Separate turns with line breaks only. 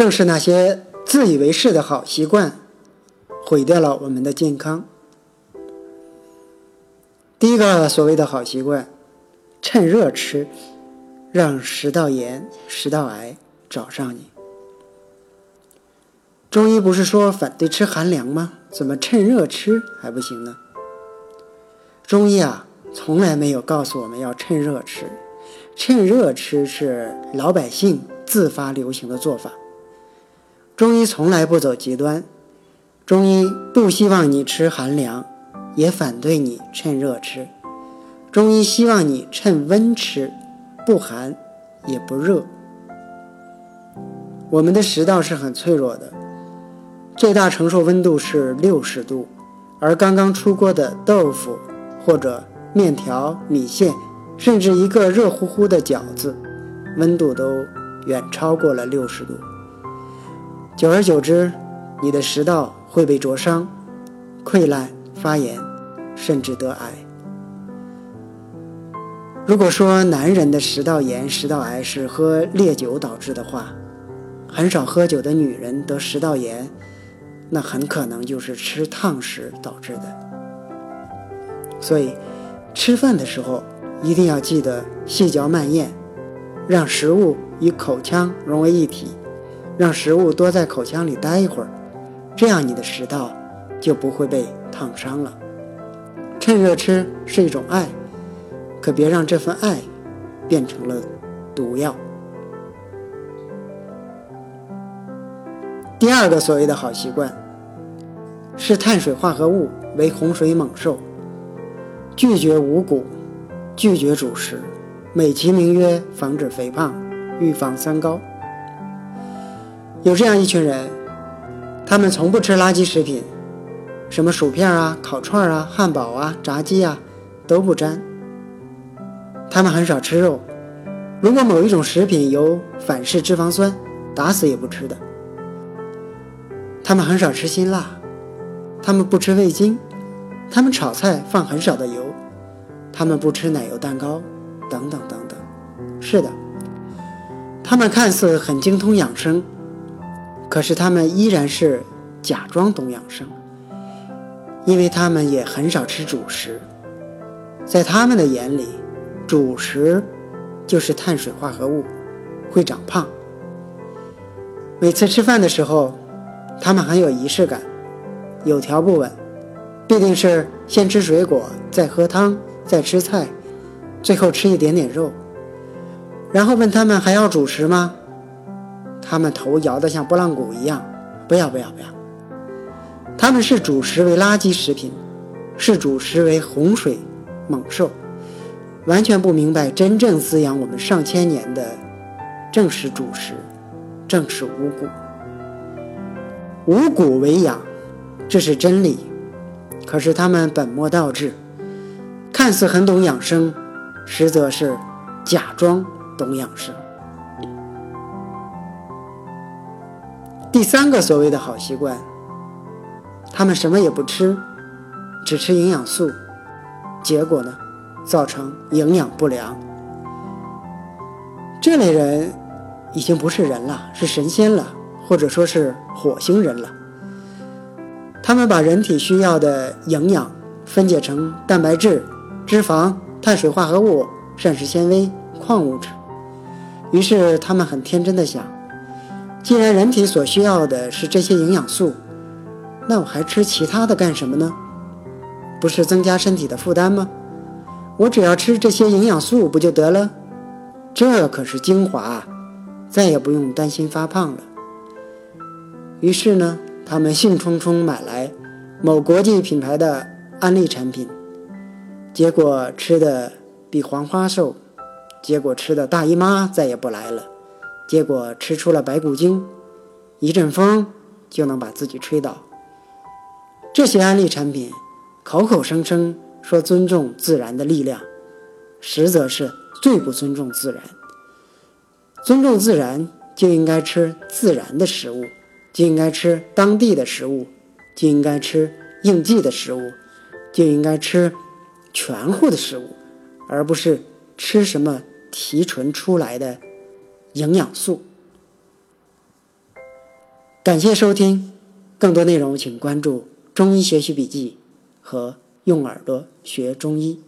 正是那些自以为是的好习惯，毁掉了我们的健康。第一个所谓的好习惯，趁热吃，让食道炎、食道癌找上你。中医不是说反对吃寒凉吗？怎么趁热吃还不行呢？中医啊，从来没有告诉我们要趁热吃，趁热吃是老百姓自发流行的做法。中医从来不走极端，中医不希望你吃寒凉，也反对你趁热吃。中医希望你趁温吃，不寒也不热。我们的食道是很脆弱的。最大承受温度是六十度，而刚刚出锅的豆腐或者面条、米线，甚至一个热乎乎的饺子，温度都远超过了六十度。久而久之，你的食道会被灼伤、溃烂、发炎，甚至得癌。如果说男人的食道炎、食道癌是喝烈酒导致的话，很少喝酒的女人得食道炎。那很可能就是吃烫食导致的，所以吃饭的时候一定要记得细嚼慢咽，让食物与口腔融为一体，让食物多在口腔里待一会儿，这样你的食道就不会被烫伤了。趁热吃是一种爱，可别让这份爱变成了毒药。第二个所谓的好习惯，视碳水化合物为洪水猛兽，拒绝五谷，拒绝主食，美其名曰防止肥胖，预防三高。有这样一群人，他们从不吃垃圾食品，什么薯片啊、烤串啊、汉堡啊、炸鸡啊都不沾。他们很少吃肉，如果某一种食品有反式脂肪酸，打死也不吃的。他们很少吃辛辣，他们不吃味精，他们炒菜放很少的油，他们不吃奶油蛋糕，等等等等。是的，他们看似很精通养生，可是他们依然是假装懂养生，因为他们也很少吃主食。在他们的眼里，主食就是碳水化合物，会长胖。每次吃饭的时候。他们很有仪式感，有条不紊，必定是先吃水果，再喝汤，再吃菜，最后吃一点点肉。然后问他们还要主食吗？他们头摇得像拨浪鼓一样，不要不要不要。他们视主食为垃圾食品，视主食为洪水猛兽，完全不明白真正滋养我们上千年的正是主食，正是五谷。五谷为养，这是真理。可是他们本末倒置，看似很懂养生，实则是假装懂养生。第三个所谓的好习惯，他们什么也不吃，只吃营养素，结果呢，造成营养不良。这类人已经不是人了，是神仙了。或者说是火星人了。他们把人体需要的营养分解成蛋白质、脂肪、碳水化合物、膳食纤维、矿物质。于是他们很天真的想：既然人体所需要的是这些营养素，那我还吃其他的干什么呢？不是增加身体的负担吗？我只要吃这些营养素不就得了？这可是精华，再也不用担心发胖了。于是呢，他们兴冲冲买来某国际品牌的安利产品，结果吃的比黄花瘦，结果吃的大姨妈再也不来了，结果吃出了白骨精，一阵风就能把自己吹倒。这些安利产品口口声声说尊重自然的力量，实则是最不尊重自然。尊重自然就应该吃自然的食物。就应该吃当地的食物，就应该吃应季的食物，就应该吃全乎的食物，而不是吃什么提纯出来的营养素。感谢收听，更多内容请关注《中医学习笔记》和“用耳朵学中医”。